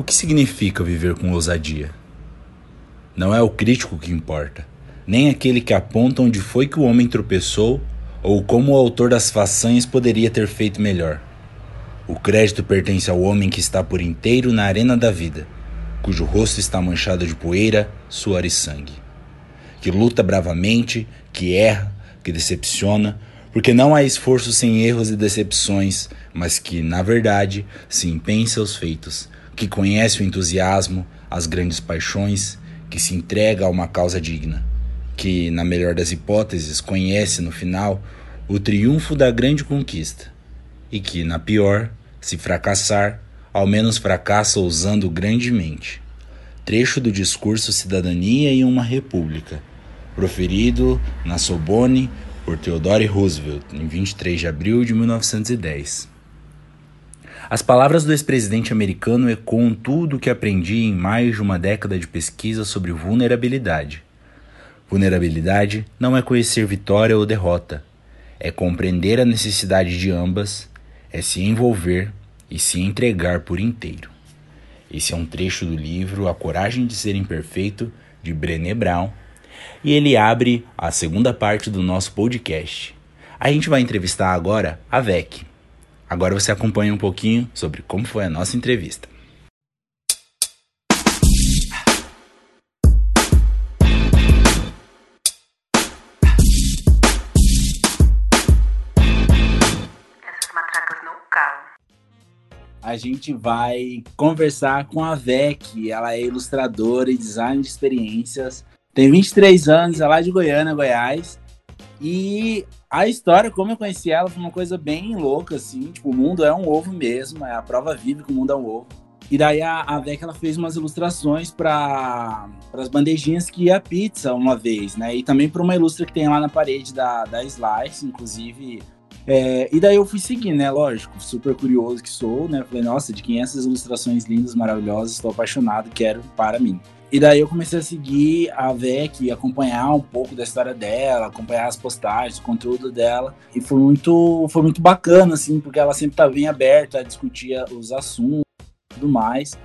O que significa viver com ousadia? Não é o crítico que importa, nem aquele que aponta onde foi que o homem tropeçou ou como o autor das façanhas poderia ter feito melhor. O crédito pertence ao homem que está por inteiro na arena da vida, cujo rosto está manchado de poeira, suor e sangue. Que luta bravamente, que erra, que decepciona, porque não há esforço sem erros e decepções, mas que, na verdade, se empenha em seus feitos, que conhece o entusiasmo, as grandes paixões, que se entrega a uma causa digna, que, na melhor das hipóteses, conhece no final o triunfo da grande conquista, e que, na pior, se fracassar, ao menos fracassa ousando grandemente. Trecho do discurso Cidadania em uma República, proferido na Sorbonne por Theodore Roosevelt em 23 de abril de 1910. As palavras do ex-presidente americano ecoam tudo o que aprendi em mais de uma década de pesquisa sobre vulnerabilidade. Vulnerabilidade não é conhecer vitória ou derrota, é compreender a necessidade de ambas, é se envolver e se entregar por inteiro. Esse é um trecho do livro A Coragem de Ser Imperfeito, de Brené Brown, e ele abre a segunda parte do nosso podcast. A gente vai entrevistar agora a VEC. Agora você acompanha um pouquinho sobre como foi a nossa entrevista. a gente vai conversar com a VEC. Ela é ilustradora e design de experiências. Tem 23 anos, é lá de Goiânia, Goiás. E a história, como eu conheci ela, foi uma coisa bem louca, assim. Tipo, o mundo é um ovo mesmo, é a prova viva que o mundo é um ovo. E daí a, a VEC ela fez umas ilustrações para as bandejinhas que ia pizza uma vez, né? E também para uma ilustra que tem lá na parede da, da Slice, inclusive é, e daí eu fui seguir, né? Lógico, super curioso que sou, né? Falei, nossa, de quem é essas ilustrações lindas, maravilhosas, estou apaixonado, quero para mim. E daí eu comecei a seguir a VEC, acompanhar um pouco da história dela, acompanhar as postagens, o conteúdo dela. E foi muito, foi muito bacana, assim, porque ela sempre tá bem aberta a discutir os assuntos e tudo mais.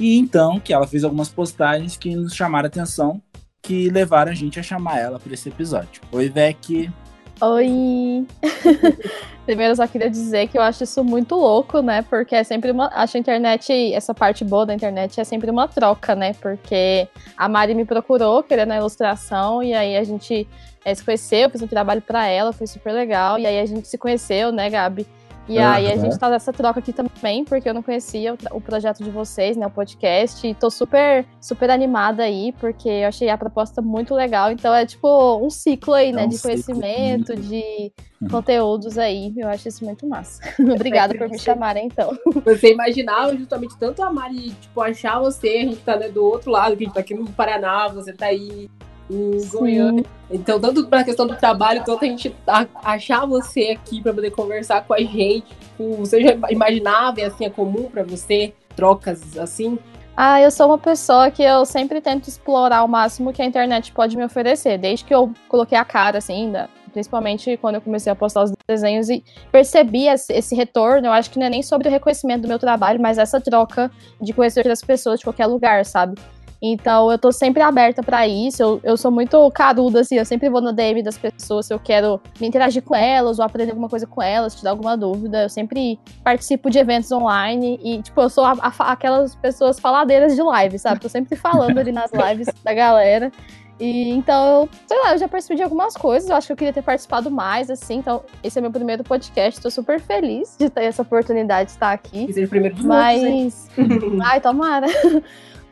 E então que ela fez algumas postagens que nos chamaram a atenção, que levaram a gente a chamar ela para esse episódio. Oi, VEC, Oi! Primeiro, eu só queria dizer que eu acho isso muito louco, né? Porque é sempre uma. Acho a internet, essa parte boa da internet é sempre uma troca, né? Porque a Mari me procurou querendo a ilustração, e aí a gente é, se conheceu, fiz um trabalho para ela, foi super legal. E aí a gente se conheceu, né, Gabi? E uhum. aí a gente tá nessa troca aqui também, porque eu não conhecia o, o, projeto de vocês, né, o podcast, e tô super, super animada aí, porque eu achei a proposta muito legal. Então é tipo um ciclo aí, né, é um de conhecimento, de uhum. conteúdos aí. Eu acho isso muito massa. Obrigada por me chamarem, então. Você imaginava justamente tanto a Mari, tipo, achar você, a gente tá né, do outro lado, que a gente tá aqui no Paraná, você tá aí em Goiânia. Então, tanto para a questão do trabalho, quanto a gente achar você aqui para poder conversar com a gente. Você já imaginava e assim é comum para você trocas assim? Ah, eu sou uma pessoa que eu sempre tento explorar o máximo que a internet pode me oferecer, desde que eu coloquei a cara assim, ainda, principalmente quando eu comecei a postar os desenhos e percebi esse retorno. Eu acho que não é nem sobre o reconhecimento do meu trabalho, mas essa troca de conhecer outras pessoas de qualquer lugar, sabe? Então eu tô sempre aberta para isso. Eu, eu sou muito caruda, assim, eu sempre vou no DM das pessoas se eu quero me interagir com elas ou aprender alguma coisa com elas, te dar alguma dúvida. Eu sempre participo de eventos online e, tipo, eu sou a, a, aquelas pessoas faladeiras de live, sabe? Tô sempre falando ali nas lives da galera. E então, sei lá, eu já percebi de algumas coisas. Eu acho que eu queria ter participado mais, assim. Então, esse é meu primeiro podcast. Tô super feliz de ter essa oportunidade de estar aqui. Esse é o primeiro de Mas. Ai, tomara.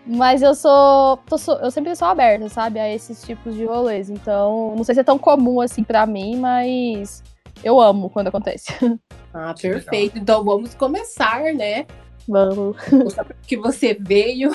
Mas eu sou, Eu sempre sou aberta, sabe? A esses tipos de rolês. Então, não sei se é tão comum assim para mim, mas eu amo quando acontece. Ah, perfeito. Então vamos começar, né? Vamos. que você veio,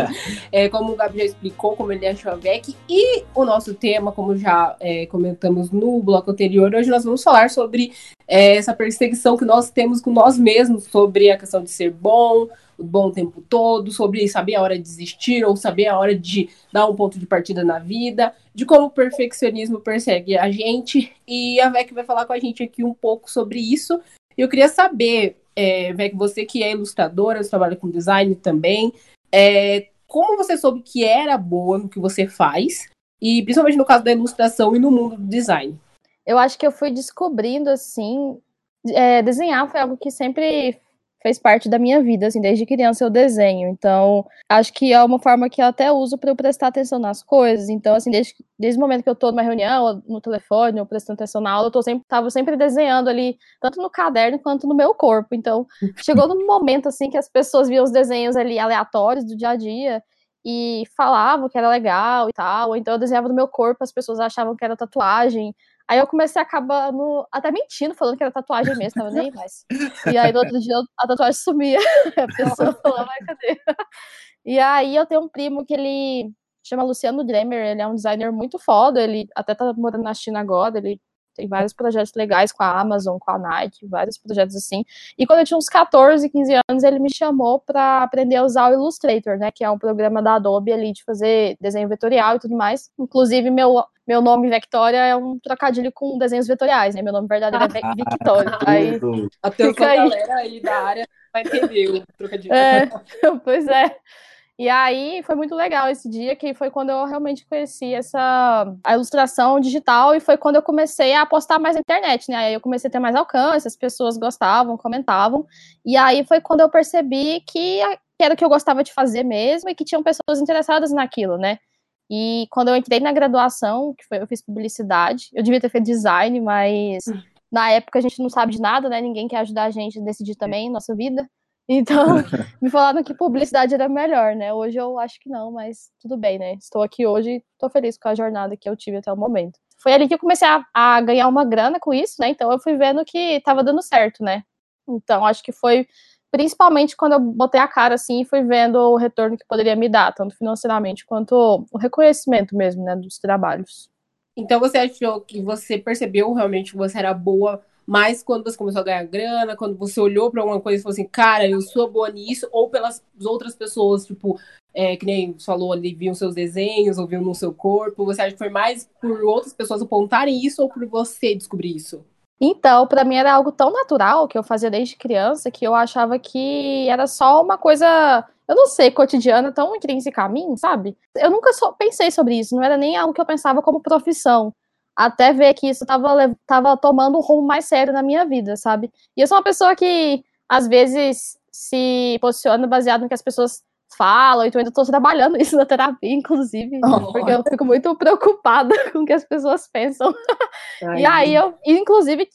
é, como o Gabi já explicou, como ele achou a VEC, e o nosso tema, como já é, comentamos no bloco anterior, hoje nós vamos falar sobre é, essa perseguição que nós temos com nós mesmos, sobre a questão de ser bom, o bom tempo todo, sobre saber a hora de desistir ou saber a hora de dar um ponto de partida na vida, de como o perfeccionismo persegue a gente, e a VEC vai falar com a gente aqui um pouco sobre isso. Eu queria saber é, você que é ilustradora, você trabalha com design também, é, como você soube que era boa no que você faz, e principalmente no caso da ilustração e no mundo do design? Eu acho que eu fui descobrindo, assim, é, desenhar foi algo que sempre fez parte da minha vida, assim, desde criança eu desenho. Então, acho que é uma forma que eu até uso para eu prestar atenção nas coisas. Então, assim, desde, desde o momento que eu tô numa reunião, no telefone, ou prestando atenção na aula, eu tô sempre, tava sempre desenhando ali, tanto no caderno quanto no meu corpo. Então, chegou num momento, assim, que as pessoas viam os desenhos ali aleatórios do dia a dia e falavam que era legal e tal, ou então eu desenhava no meu corpo, as pessoas achavam que era tatuagem, Aí eu comecei a acabar no, até mentindo, falando que era tatuagem mesmo, tava nem mais. E aí no outro dia a tatuagem sumia. A pessoa falava, vai, cadê? E aí eu tenho um primo que ele chama Luciano Dremer, ele é um designer muito foda, ele até tá morando na China agora, ele tem vários projetos legais com a Amazon, com a Nike, vários projetos assim. E quando eu tinha uns 14, 15 anos, ele me chamou para aprender a usar o Illustrator, né, que é um programa da Adobe ali de fazer desenho vetorial e tudo mais. Inclusive, meu, meu nome Victoria é um trocadilho com desenhos vetoriais, né? Meu nome verdadeiro é ah, Victoria. aí, Atenção, aí. galera aí da área vai entender o trocadilho. É, pois é. E aí foi muito legal esse dia, que foi quando eu realmente conheci essa a ilustração digital e foi quando eu comecei a postar mais na internet, né? Aí eu comecei a ter mais alcance, as pessoas gostavam, comentavam. E aí foi quando eu percebi que era o que eu gostava de fazer mesmo e que tinham pessoas interessadas naquilo, né? E quando eu entrei na graduação, que foi, eu fiz publicidade, eu devia ter feito design, mas na época a gente não sabe de nada, né? Ninguém quer ajudar a gente a decidir também nossa vida. Então, me falaram que publicidade era melhor, né? Hoje eu acho que não, mas tudo bem, né? Estou aqui hoje e estou feliz com a jornada que eu tive até o momento. Foi ali que eu comecei a, a ganhar uma grana com isso, né? Então eu fui vendo que estava dando certo, né? Então, acho que foi principalmente quando eu botei a cara assim e fui vendo o retorno que poderia me dar, tanto financeiramente quanto o reconhecimento mesmo, né, dos trabalhos. Então você achou que você percebeu realmente que você era boa mas quando você começou a ganhar grana, quando você olhou para alguma coisa e falou assim, cara, eu sou boa nisso, ou pelas outras pessoas, tipo, é, que nem falou ali, viam seus desenhos, ou no seu corpo, você acha que foi mais por outras pessoas apontarem isso ou por você descobrir isso? Então, para mim era algo tão natural que eu fazia desde criança que eu achava que era só uma coisa, eu não sei, cotidiana, tão intrínseca a mim, sabe? Eu nunca pensei sobre isso, não era nem algo que eu pensava como profissão até ver que isso tava, tava tomando um rumo mais sério na minha vida, sabe? E eu sou uma pessoa que, às vezes, se posiciona baseado no que as pessoas falam, então eu ainda estou trabalhando isso na terapia, inclusive, oh. porque eu fico muito preocupada com o que as pessoas pensam. Ai, e aí eu, inclusive,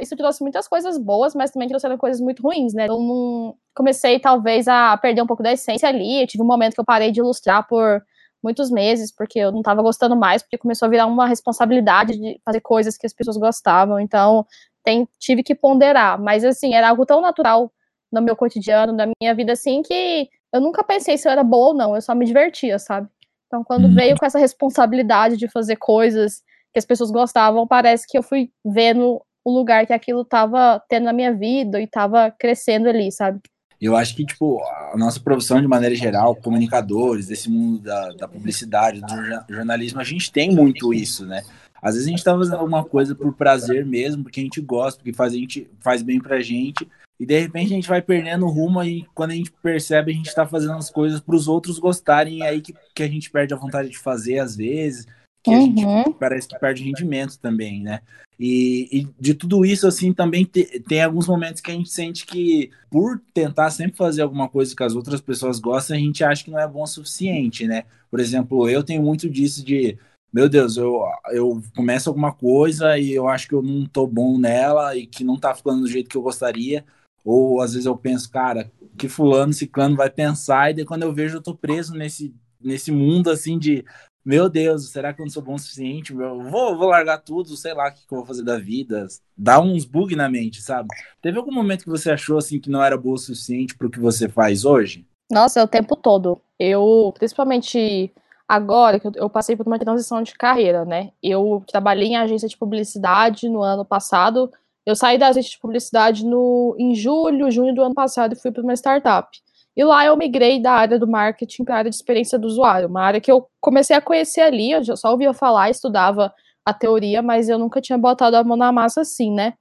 isso trouxe muitas coisas boas, mas também trouxe coisas muito ruins, né? Eu não comecei, talvez, a perder um pouco da essência ali. Eu tive um momento que eu parei de ilustrar por muitos meses, porque eu não estava gostando mais, porque começou a virar uma responsabilidade de fazer coisas que as pessoas gostavam. Então, tem, tive que ponderar. Mas, assim, era algo tão natural no meu cotidiano, na minha vida, assim, que eu nunca pensei se eu era boa ou não, eu só me divertia, sabe? Então, quando uhum. veio com essa responsabilidade de fazer coisas que as pessoas gostavam, parece que eu fui vendo o lugar que aquilo estava tendo na minha vida e estava crescendo ali, sabe? Eu acho que, tipo, a nossa profissão de maneira geral, comunicadores, desse mundo da, da publicidade, do jornalismo, a gente tem muito isso, né? Às vezes a gente tá fazendo alguma coisa por prazer mesmo, porque a gente gosta, porque faz, a gente, faz bem pra gente, e de repente a gente vai perdendo o rumo e quando a gente percebe a gente tá fazendo as coisas para os outros gostarem, e aí que, que a gente perde a vontade de fazer às vezes, que uhum. a gente parece que perde rendimento também, né? E, e, de tudo isso, assim, também te, tem alguns momentos que a gente sente que, por tentar sempre fazer alguma coisa que as outras pessoas gostam, a gente acha que não é bom o suficiente, né? Por exemplo, eu tenho muito disso de, meu Deus, eu, eu começo alguma coisa e eu acho que eu não tô bom nela e que não tá ficando do jeito que eu gostaria. Ou às vezes eu penso, cara, que fulano, ciclano vai pensar, e daí quando eu vejo eu tô preso nesse, nesse mundo, assim, de meu Deus, será que eu não sou bom o suficiente? Vou, vou largar tudo, sei lá o que, que eu vou fazer da vida. Dá uns bug na mente, sabe? Teve algum momento que você achou assim que não era boa o suficiente para o que você faz hoje? Nossa, é o tempo todo. Eu, principalmente agora, que eu passei por uma transição de carreira, né? Eu trabalhei em agência de publicidade no ano passado. Eu saí da agência de publicidade no, em julho, junho do ano passado e fui para uma startup. E lá eu migrei da área do marketing para a área de experiência do usuário, uma área que eu comecei a conhecer ali, eu só ouvia falar, estudava a teoria, mas eu nunca tinha botado a mão na massa assim, né?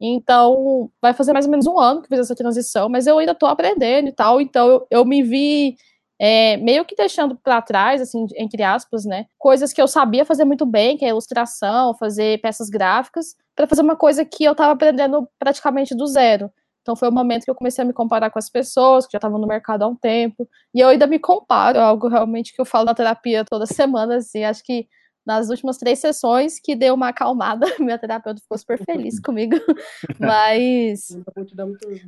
Então, vai fazer mais ou menos um ano que fiz essa transição, mas eu ainda tô aprendendo e tal, então eu, eu me vi é, meio que deixando para trás, assim, entre aspas, né, coisas que eu sabia fazer muito bem, que é ilustração, fazer peças gráficas, para fazer uma coisa que eu estava aprendendo praticamente do zero. Então foi o momento que eu comecei a me comparar com as pessoas que já estavam no mercado há um tempo. E eu ainda me comparo, é algo realmente que eu falo na terapia toda semana, assim, acho que nas últimas três sessões que deu uma acalmada. Minha terapeuta ficou super feliz comigo. Mas.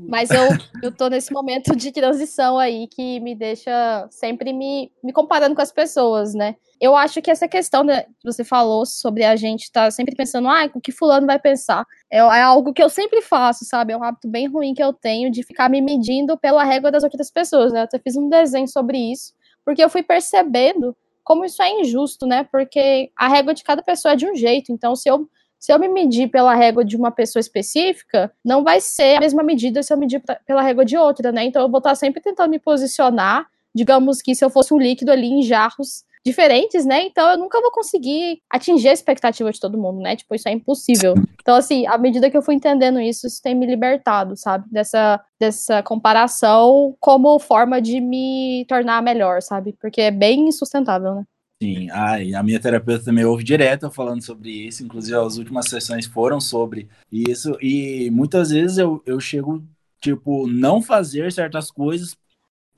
Mas eu, eu tô nesse momento de transição aí que me deixa sempre me, me comparando com as pessoas, né? Eu acho que essa questão né, que você falou sobre a gente estar tá sempre pensando, ah, o que fulano vai pensar, é, é algo que eu sempre faço, sabe? É um hábito bem ruim que eu tenho de ficar me medindo pela régua das outras pessoas, né? Eu até fiz um desenho sobre isso, porque eu fui percebendo como isso é injusto, né? Porque a régua de cada pessoa é de um jeito. Então, se eu, se eu me medir pela régua de uma pessoa específica, não vai ser a mesma medida se eu medir pela régua de outra, né? Então, eu vou estar sempre tentando me posicionar. Digamos que se eu fosse um líquido ali em jarros diferentes, né? Então eu nunca vou conseguir atingir a expectativa de todo mundo, né? Tipo, isso é impossível. Então, assim, à medida que eu fui entendendo isso, isso tem me libertado, sabe? Dessa, dessa comparação como forma de me tornar melhor, sabe? Porque é bem insustentável, né? Sim, ai, a minha terapeuta também ouve direto falando sobre isso, inclusive as últimas sessões foram sobre isso, e muitas vezes eu, eu chego, tipo, não fazer certas coisas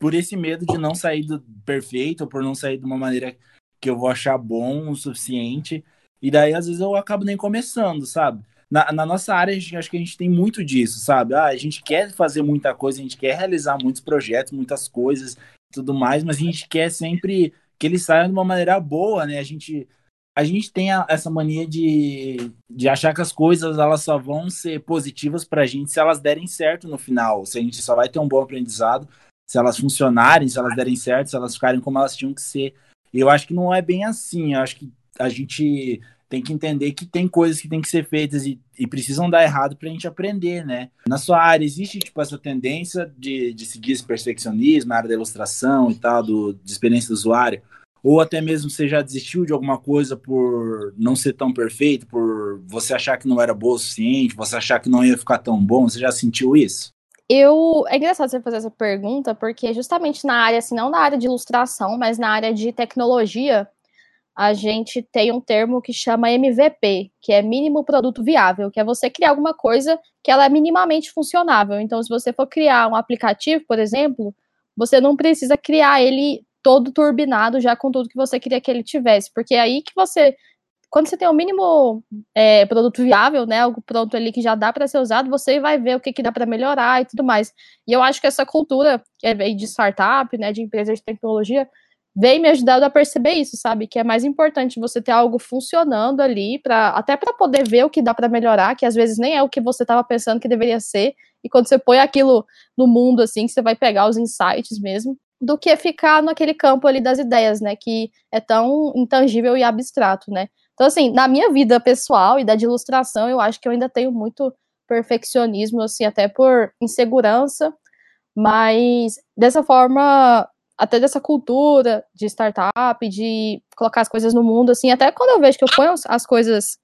por esse medo de não sair do perfeito, ou por não sair de uma maneira que eu vou achar bom o suficiente. E daí, às vezes, eu acabo nem começando, sabe? Na, na nossa área, gente, acho que a gente tem muito disso, sabe? Ah, a gente quer fazer muita coisa, a gente quer realizar muitos projetos, muitas coisas tudo mais, mas a gente quer sempre que eles saiam de uma maneira boa, né? A gente, a gente tem a, essa mania de, de achar que as coisas elas só vão ser positivas pra gente se elas derem certo no final, se a gente só vai ter um bom aprendizado se elas funcionarem, se elas derem certo, se elas ficarem como elas tinham que ser. Eu acho que não é bem assim. Eu acho que a gente tem que entender que tem coisas que tem que ser feitas e, e precisam dar errado para a gente aprender, né? Na sua área, existe tipo essa tendência de, de seguir esse perfeccionismo na área da ilustração e tal, do, de experiência do usuário? Ou até mesmo você já desistiu de alguma coisa por não ser tão perfeito, por você achar que não era boa o suficiente, você achar que não ia ficar tão bom? Você já sentiu isso? Eu. É engraçado você fazer essa pergunta, porque justamente na área, assim, não na área de ilustração, mas na área de tecnologia, a gente tem um termo que chama MVP, que é mínimo produto viável, que é você criar alguma coisa que ela é minimamente funcionável. Então, se você for criar um aplicativo, por exemplo, você não precisa criar ele todo turbinado já com tudo que você queria que ele tivesse, porque é aí que você quando você tem o mínimo é, produto viável, né, algo pronto ali que já dá para ser usado, você vai ver o que, que dá para melhorar e tudo mais. E eu acho que essa cultura é, de startup, né, de empresas de tecnologia, vem me ajudando a perceber isso, sabe? Que é mais importante você ter algo funcionando ali, para até para poder ver o que dá para melhorar, que às vezes nem é o que você estava pensando que deveria ser, e quando você põe aquilo no mundo, assim, você vai pegar os insights mesmo, do que ficar naquele campo ali das ideias, né? Que é tão intangível e abstrato, né? Então, assim, na minha vida pessoal e da de ilustração, eu acho que eu ainda tenho muito perfeccionismo, assim, até por insegurança, mas dessa forma, até dessa cultura de startup, de colocar as coisas no mundo, assim, até quando eu vejo que eu ponho as coisas,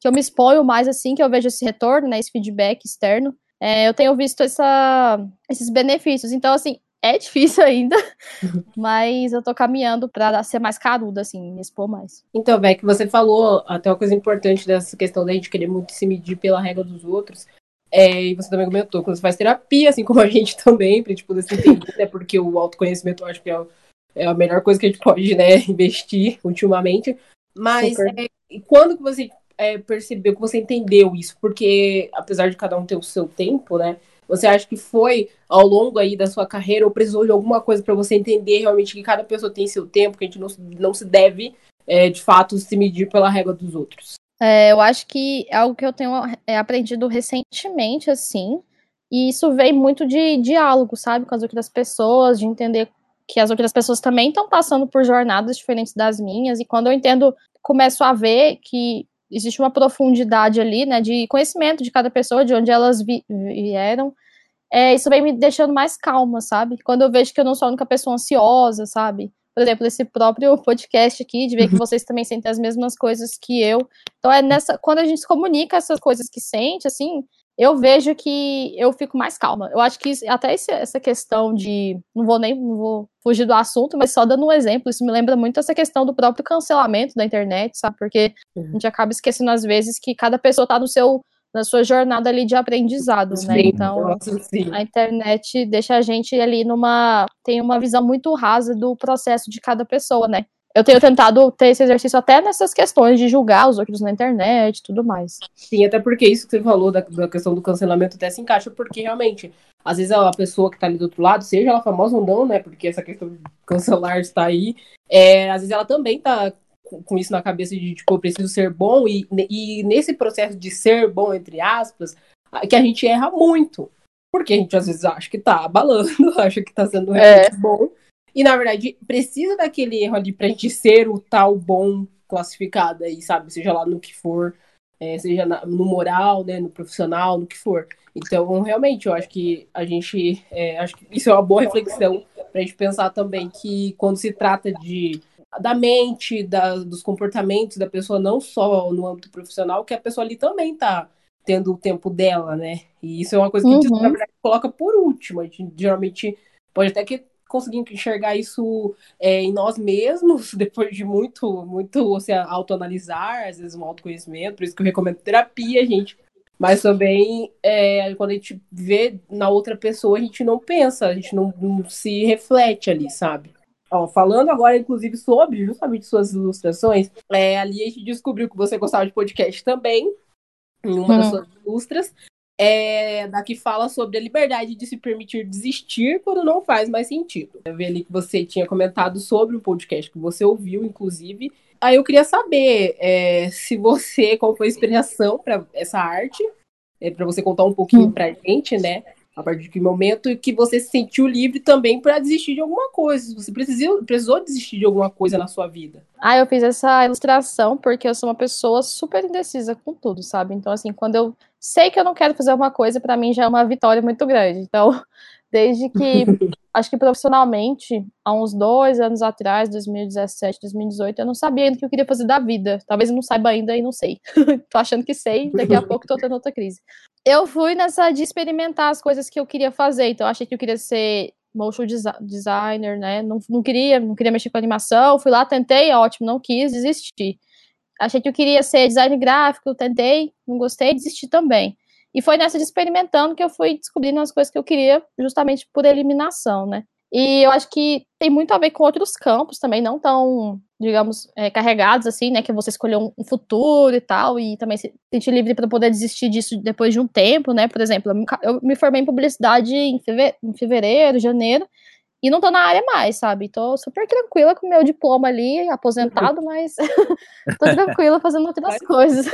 que eu me exponho mais, assim, que eu vejo esse retorno, né, esse feedback externo, é, eu tenho visto essa, esses benefícios. Então, assim, é difícil ainda, mas eu tô caminhando para ser mais caruda, assim, me expor mais. Então, Beck, você falou até uma coisa importante dessa questão da gente querer muito se medir pela regra dos outros. É, e você também comentou, quando você faz terapia, assim como a gente também, pra gente poder se entender, né? Porque o autoconhecimento eu acho que é, é, a melhor coisa que a gente pode, né, investir ultimamente. Mas é, quando que você é, percebeu, que você entendeu isso? Porque, apesar de cada um ter o seu tempo, né? Você acha que foi ao longo aí da sua carreira ou precisou de alguma coisa para você entender realmente que cada pessoa tem seu tempo, que a gente não, não se deve, é, de fato, se medir pela régua dos outros? É, eu acho que é algo que eu tenho é, aprendido recentemente, assim, e isso vem muito de diálogo, sabe, com as outras pessoas, de entender que as outras pessoas também estão passando por jornadas diferentes das minhas, e quando eu entendo, começo a ver que existe uma profundidade ali, né, de conhecimento de cada pessoa, de onde elas vi vieram. É, isso vem me deixando mais calma, sabe? Quando eu vejo que eu não sou a única pessoa ansiosa, sabe? Por exemplo, esse próprio podcast aqui, de ver que uhum. vocês também sentem as mesmas coisas que eu. Então é nessa, quando a gente comunica essas coisas que sente, assim, eu vejo que eu fico mais calma. Eu acho que isso, até esse, essa questão de. Não vou nem não vou fugir do assunto, mas só dando um exemplo, isso me lembra muito essa questão do próprio cancelamento da internet, sabe? Porque a gente acaba esquecendo às vezes que cada pessoa está no seu na sua jornada ali de aprendizado, né? sim, né? Então, nossa, a internet deixa a gente ali numa tem uma visão muito rasa do processo de cada pessoa, né? Eu tenho tentado ter esse exercício até nessas questões de julgar os outros na internet e tudo mais. Sim, até porque isso que você falou da, da, questão do cancelamento até se encaixa, porque realmente, às vezes a pessoa que tá ali do outro lado, seja ela famosa ou não, né? Porque essa questão de cancelar está aí, é, às vezes ela também tá com isso na cabeça de, tipo, eu preciso ser bom, e, e nesse processo de ser bom, entre aspas, que a gente erra muito. Porque a gente às vezes acha que tá abalando, acha que tá sendo realmente é. bom. E na verdade, precisa daquele erro ali pra gente ser o tal bom classificado aí, sabe? Seja lá no que for, é, seja na, no moral, né, no profissional, no que for. Então, realmente, eu acho que a gente. É, acho que isso é uma boa reflexão pra gente pensar também que quando se trata de da mente, da, dos comportamentos da pessoa, não só no âmbito profissional, que a pessoa ali também tá tendo o tempo dela, né? E isso é uma coisa que uhum. a gente, na verdade, coloca por último. A gente geralmente pode até que conseguir enxergar isso é, em nós mesmos, depois de muito, muito assim, autoanalisar, às vezes um autoconhecimento, por isso que eu recomendo terapia, gente. Mas também, é, quando a gente vê na outra pessoa, a gente não pensa, a gente não, não se reflete ali, sabe? Ó, falando agora, inclusive, sobre justamente suas ilustrações, é, ali a gente descobriu que você gostava de podcast também, em uma hum. das suas ilustras, é, da que fala sobre a liberdade de se permitir desistir quando não faz mais sentido. Eu vi ali que você tinha comentado sobre o podcast que você ouviu, inclusive. Aí eu queria saber é, se você, qual foi a inspiração para essa arte, é, para você contar um pouquinho hum. para gente, né? A partir que momento que você se sentiu livre também para desistir de alguma coisa. Você precisou, precisou desistir de alguma coisa na sua vida. Ah, eu fiz essa ilustração porque eu sou uma pessoa super indecisa com tudo, sabe? Então, assim, quando eu sei que eu não quero fazer uma coisa, para mim já é uma vitória muito grande. Então, desde que, acho que profissionalmente, há uns dois anos atrás, 2017, 2018, eu não sabia ainda o que eu queria fazer da vida. Talvez eu não saiba ainda e não sei. tô achando que sei, daqui a pouco tô tendo outra crise eu fui nessa de experimentar as coisas que eu queria fazer. Então, achei que eu queria ser motion designer, né? Não, não queria, não queria mexer com animação. Fui lá, tentei, ótimo, não quis, desisti. Achei que eu queria ser design gráfico, tentei, não gostei, desisti também. E foi nessa de experimentando que eu fui descobrindo as coisas que eu queria, justamente por eliminação, né? E eu acho que tem muito a ver com outros campos também, não tão, digamos, é, carregados assim, né? Que você escolheu um, futuro e tal, e também se sentir livre para poder desistir disso depois de um tempo, né? Por exemplo, eu me formei em publicidade em fevereiro, em fevereiro janeiro, e não tô na área mais, sabe? Tô super tranquila com meu diploma ali, aposentado, mas tô tranquila fazendo outras coisas.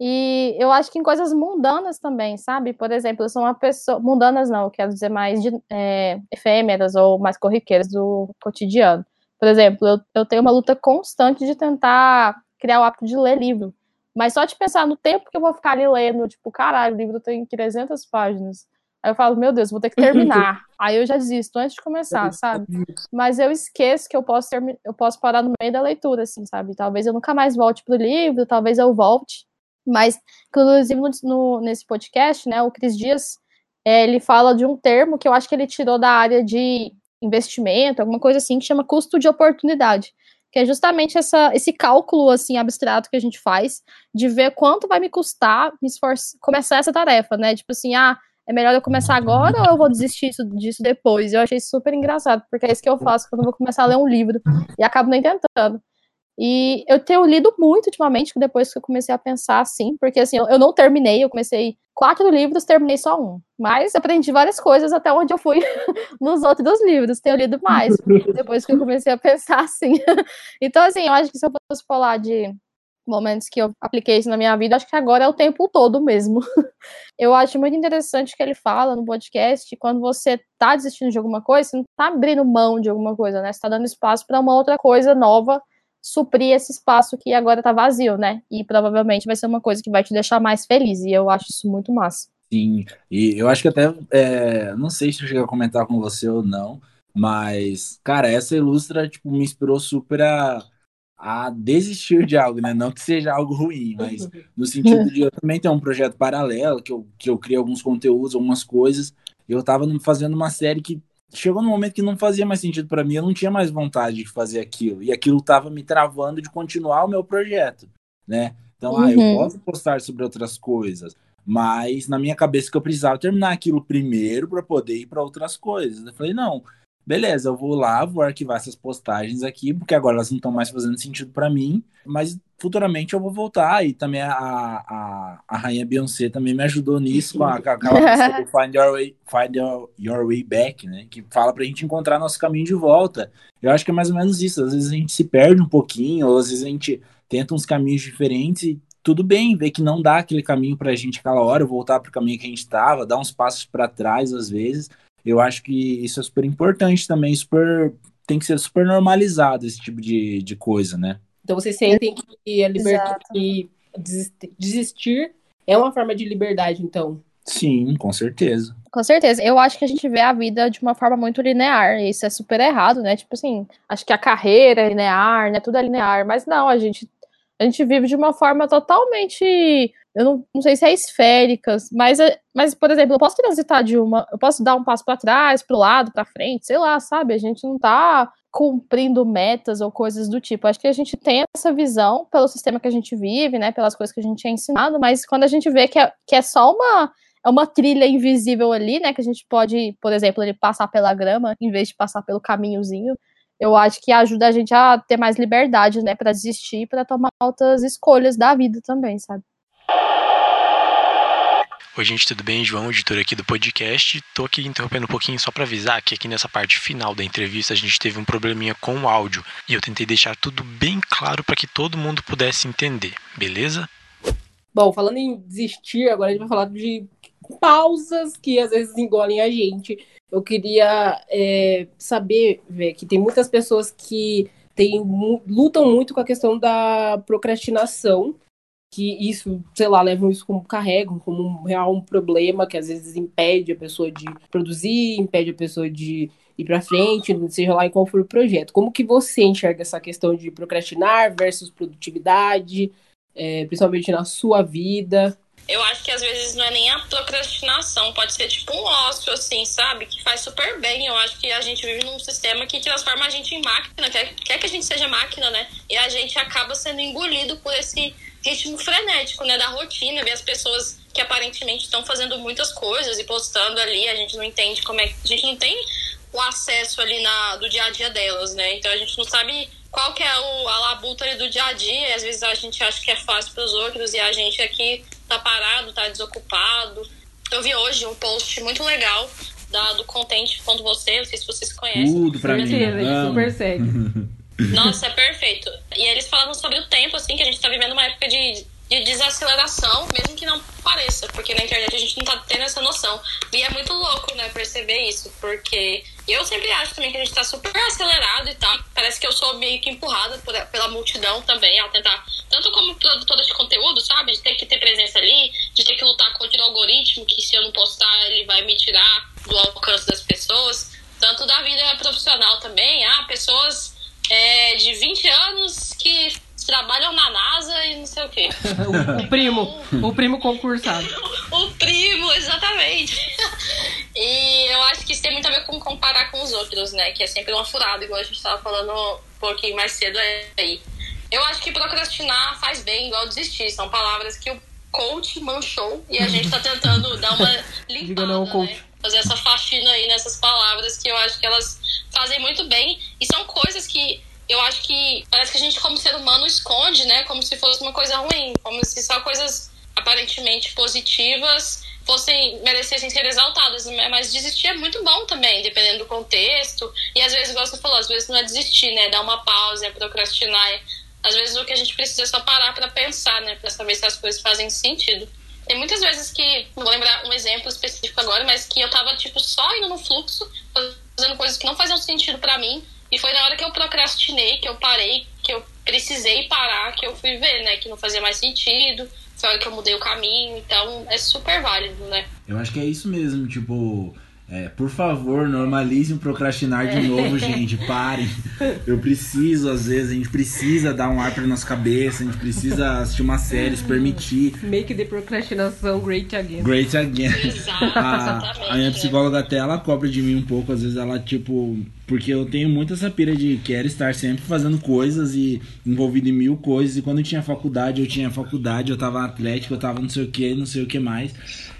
e eu acho que em coisas mundanas também, sabe? Por exemplo, eu sou uma pessoa. Mundanas não, quero dizer mais de, é, efêmeras ou mais corriqueiras do cotidiano. Por exemplo, eu, eu tenho uma luta constante de tentar criar o hábito de ler livro. Mas só de pensar no tempo que eu vou ficar ali lendo, tipo, caralho, o livro tem 300 páginas. Aí eu falo, meu Deus, vou ter que terminar. Aí eu já desisto antes de começar, sabe? Mas eu esqueço que eu posso, eu posso parar no meio da leitura, assim, sabe? Talvez eu nunca mais volte pro livro, talvez eu volte. Mas, inclusive, no, no, nesse podcast, né, o Cris Dias, é, ele fala de um termo que eu acho que ele tirou da área de investimento, alguma coisa assim, que chama custo de oportunidade. Que é justamente essa, esse cálculo, assim, abstrato que a gente faz, de ver quanto vai me custar me esforçar, começar essa tarefa, né? Tipo assim, ah, é melhor eu começar agora ou eu vou desistir disso depois? Eu achei super engraçado, porque é isso que eu faço quando eu vou começar a ler um livro e acabo nem tentando. E eu tenho lido muito ultimamente, depois que eu comecei a pensar assim, porque assim, eu não terminei, eu comecei quatro livros, terminei só um. Mas aprendi várias coisas até onde eu fui nos outros livros, tenho lido mais, depois que eu comecei a pensar assim. então, assim, eu acho que se eu fosse falar de momentos que eu apliquei isso na minha vida, acho que agora é o tempo todo mesmo. eu acho muito interessante que ele fala no podcast, quando você tá desistindo de alguma coisa, você não tá abrindo mão de alguma coisa, né? Você tá dando espaço para uma outra coisa nova suprir esse espaço que agora tá vazio, né? E provavelmente vai ser uma coisa que vai te deixar mais feliz, e eu acho isso muito massa. Sim, e eu acho que até, é, não sei se eu cheguei a comentar com você ou não, mas, cara, essa ilustra, tipo, me inspirou super a a desistir de algo, né? Não que seja algo ruim, mas no sentido de eu também ter um projeto paralelo, que eu, que eu criei alguns conteúdos, algumas coisas. Eu tava fazendo uma série que chegou num momento que não fazia mais sentido para mim, eu não tinha mais vontade de fazer aquilo. E aquilo tava me travando de continuar o meu projeto, né? Então, uhum. ah, eu uhum. posso postar sobre outras coisas, mas na minha cabeça que eu precisava terminar aquilo primeiro para poder ir para outras coisas. Eu falei, não, beleza, eu vou lá, vou arquivar essas postagens aqui, porque agora elas não estão mais fazendo sentido para mim, mas futuramente eu vou voltar. E também a, a, a rainha Beyoncé também me ajudou nisso, com, a, com aquela música do Find Your, Way, Find Your, Your Way Back, né? Que fala pra gente encontrar nosso caminho de volta. Eu acho que é mais ou menos isso. Às vezes a gente se perde um pouquinho, ou às vezes a gente tenta uns caminhos diferentes e tudo bem, ver que não dá aquele caminho pra gente aquela hora, voltar pro caminho que a gente estava, dar uns passos para trás às vezes eu acho que isso é super importante também, super tem que ser super normalizado esse tipo de, de coisa, né? Então vocês sentem que a liberdade que desistir é uma forma de liberdade, então? Sim, com certeza. Com certeza. Eu acho que a gente vê a vida de uma forma muito linear. E isso é super errado, né? Tipo assim, acho que a carreira é linear, né? Tudo é linear. Mas não, a gente, a gente vive de uma forma totalmente eu não, não sei se é esféricas, mas, é, mas, por exemplo, eu posso transitar de uma, eu posso dar um passo para trás, para o lado, para frente, sei lá, sabe? A gente não tá cumprindo metas ou coisas do tipo. Acho que a gente tem essa visão pelo sistema que a gente vive, né, pelas coisas que a gente é ensinado, mas quando a gente vê que é, que é só uma é uma trilha invisível ali, né, que a gente pode, por exemplo, ele passar pela grama em vez de passar pelo caminhozinho, eu acho que ajuda a gente a ter mais liberdade, né, para desistir, para tomar outras escolhas da vida também, sabe? Oi, gente, tudo bem? João, editor aqui do podcast. Tô aqui interrompendo um pouquinho só para avisar que aqui nessa parte final da entrevista a gente teve um probleminha com o áudio e eu tentei deixar tudo bem claro para que todo mundo pudesse entender, beleza? Bom, falando em desistir, agora a gente vai falar de pausas que às vezes engolem a gente. Eu queria é, saber, ver que tem muitas pessoas que tem, lutam muito com a questão da procrastinação que isso, sei lá, levam isso como carregam como um real um problema que às vezes impede a pessoa de produzir, impede a pessoa de ir para frente, seja lá em qual for o projeto. Como que você enxerga essa questão de procrastinar versus produtividade, é, principalmente na sua vida? Eu acho que às vezes não é nem a procrastinação, pode ser tipo um ócio, assim, sabe? Que faz super bem. Eu acho que a gente vive num sistema que transforma a gente em máquina, quer, quer que a gente seja máquina, né? E a gente acaba sendo engolido por esse ritmo frenético, né, da rotina, ver as pessoas que aparentemente estão fazendo muitas coisas e postando ali, a gente não entende como é, a gente não tem o acesso ali na do dia a dia delas, né? Então a gente não sabe qual que é o, a labuta ali do dia a dia, e às vezes a gente acha que é fácil para os outros e a gente aqui tá parado, tá desocupado. Eu vi hoje um post muito legal da, do Contente quanto você, não sei se vocês conhecem. Tudo pra mim. Super segue. Nossa, é perfeito. E eles falavam sobre o tempo, assim, que a gente tá vivendo uma época de, de desaceleração, mesmo que não pareça, porque na internet a gente não tá tendo essa noção. E é muito louco, né, perceber isso, porque eu sempre acho também que a gente tá super acelerado e tal. Parece que eu sou meio que empurrada por, pela multidão também, ao tentar, tanto como produtora de conteúdo, sabe, de ter que ter presença ali, de ter que lutar contra o algoritmo, que se eu não postar ele vai me tirar do alcance das pessoas. Tanto da vida profissional também, ah, pessoas é, de 20 anos que trabalham na NASA e não sei o quê. o, primo, o primo concursado. o primo, exatamente. e eu acho que isso tem muito a ver com comparar com os outros, né? Que é sempre uma furada, igual a gente estava falando um pouquinho mais cedo aí. Eu acho que procrastinar faz bem, igual desistir. São palavras que o coach manchou e a gente está tentando dar uma limpada, Diga não, coach. Fazer essa faxina aí nessas palavras que eu acho que elas fazem muito bem e são coisas que eu acho que parece que a gente, como ser humano, esconde, né? Como se fosse uma coisa ruim, como se só coisas aparentemente positivas fossem merecessem ser exaltadas, né? mas desistir é muito bom também, dependendo do contexto. E às vezes, igual você falou, às vezes não é desistir, né? Dar uma pausa, é procrastinar. É... Às vezes o que a gente precisa é só parar para pensar, né? Para saber se as coisas fazem sentido. Tem muitas vezes que, não vou lembrar um exemplo específico agora, mas que eu tava, tipo, só indo no fluxo, fazendo coisas que não faziam sentido para mim. E foi na hora que eu procrastinei, que eu parei, que eu precisei parar, que eu fui ver, né, que não fazia mais sentido. Foi a hora que eu mudei o caminho, então é super válido, né? Eu acho que é isso mesmo, tipo, É, por favor, normalizem procrastinar de novo, gente. Parem. Eu preciso, às vezes, a gente precisa dar um ar pra nossa cabeça, a gente precisa assistir uma série, se permitir. Make the procrastinação great again. Great again. Exato, A, exatamente. a minha psicóloga até ela cobra de mim um pouco, às vezes ela, tipo. Porque eu tenho muito essa pira de quero estar sempre fazendo coisas e envolvido em mil coisas. E quando eu tinha faculdade, eu tinha faculdade, eu tava atlético, eu tava não sei o que, não sei o que mais.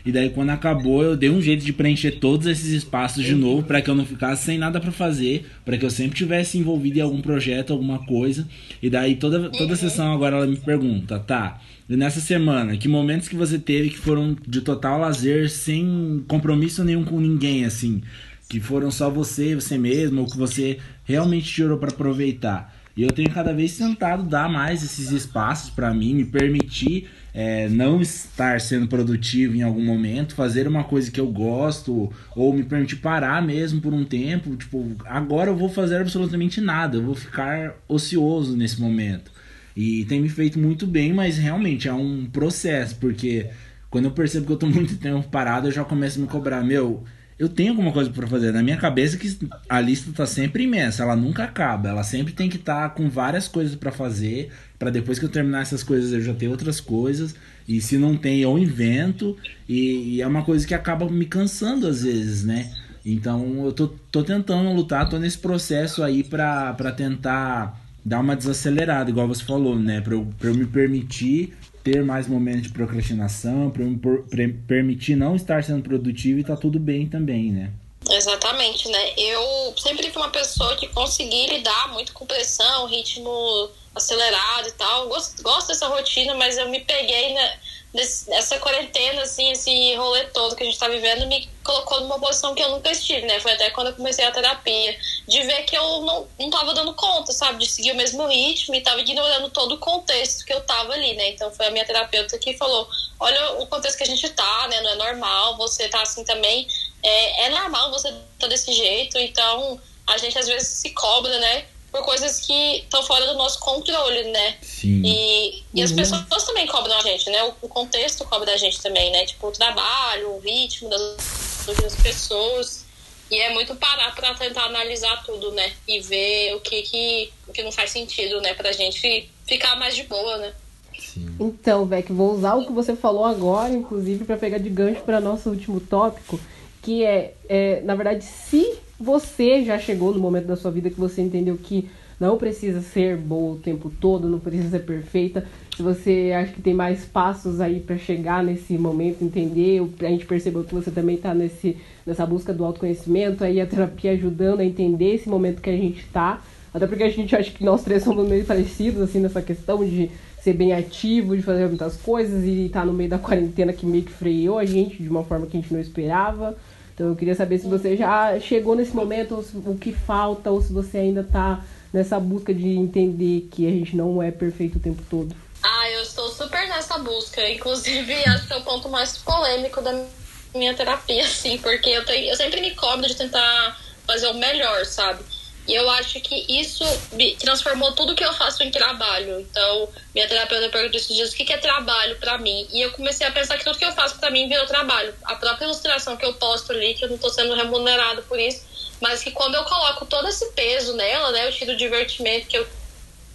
E daí quando acabou, eu dei um jeito de preencher todos esses espaços de novo para que eu não ficasse sem nada para fazer, para que eu sempre tivesse envolvido em algum projeto, alguma coisa. E daí toda toda sessão agora ela me pergunta, tá? E nessa semana, que momentos que você teve que foram de total lazer, sem compromisso nenhum com ninguém, assim? Que foram só você, você mesmo, ou que você realmente tirou para aproveitar? E eu tenho cada vez tentado dar mais esses espaços para mim, me permitir é, não estar sendo produtivo em algum momento, fazer uma coisa que eu gosto, ou me permitir parar mesmo por um tempo. Tipo, agora eu vou fazer absolutamente nada, eu vou ficar ocioso nesse momento. E tem me feito muito bem, mas realmente é um processo, porque quando eu percebo que eu tô muito tempo parado, eu já começo a me cobrar, meu, eu tenho alguma coisa para fazer. Na minha cabeça que a lista tá sempre imensa, ela nunca acaba, ela sempre tem que estar com várias coisas para fazer, para depois que eu terminar essas coisas eu já ter outras coisas. E se não tem, eu invento, e, e é uma coisa que acaba me cansando às vezes, né? Então eu tô, tô tentando lutar, tô nesse processo aí pra tentar dar uma desacelerada, igual você falou, né? Pra eu, pra eu me permitir ter mais momentos de procrastinação, pre- permitir não estar sendo produtivo e tá tudo bem também, né? Exatamente, né? Eu sempre fui uma pessoa que consegui lidar muito com pressão, ritmo acelerado e tal. Gosto, gosto dessa rotina, mas eu me peguei né, nessa quarentena, assim, esse rolê todo que a gente tá vivendo, me colocou numa posição que eu nunca estive, né? Foi até quando eu comecei a terapia, de ver que eu não, não tava dando conta, sabe? De seguir o mesmo ritmo e tava ignorando todo o contexto que eu tava ali, né? Então foi a minha terapeuta que falou: olha o contexto que a gente tá, né? Não é normal, você tá assim também. É, é normal você tá desse jeito, então a gente às vezes se cobra, né? Por coisas que estão fora do nosso controle, né? Sim. E, e as Uhum. pessoas também cobram a gente, né? O, o contexto cobra a gente também, né? Tipo, o trabalho, o ritmo das outras pessoas. E é muito parar pra tentar analisar tudo, né? E ver o que, que, o que não faz sentido, né? Pra gente ficar mais de boa, né? Sim. Então, Vec, vou usar o que você falou agora, inclusive, para pegar de gancho para nosso último tópico, que é, é, na verdade, se você já chegou no momento da sua vida que você entendeu que não precisa ser boa o tempo todo, não precisa ser perfeita, se você acha que tem mais passos aí para chegar nesse momento, entender, a gente percebeu que você também tá nesse, nessa busca do autoconhecimento, aí a terapia ajudando a entender esse momento que a gente tá, até porque a gente acha que nós três somos meio parecidos, assim, nessa questão de ser bem ativo, de fazer muitas coisas e estar no meio da quarentena que meio que freou a gente de uma forma que a gente não esperava. Então eu queria saber se você já chegou nesse momento, se- o que falta, ou se você ainda tá nessa busca de entender que a gente não é perfeito o tempo todo. Ah, eu estou super nessa busca. Inclusive, acho que é o ponto mais polêmico da minha terapia, assim, porque eu, tenho, eu sempre me cobro de tentar fazer o melhor, sabe? E eu acho que isso transformou tudo que eu faço em trabalho. Então, minha terapeuta perguntou esses dias o que é trabalho pra mim. E eu comecei a pensar que tudo que eu faço pra mim virou trabalho. A própria ilustração que eu posto ali, que eu não tô sendo remunerado por isso, mas que quando eu coloco todo esse peso nela, né, eu tiro o divertimento que eu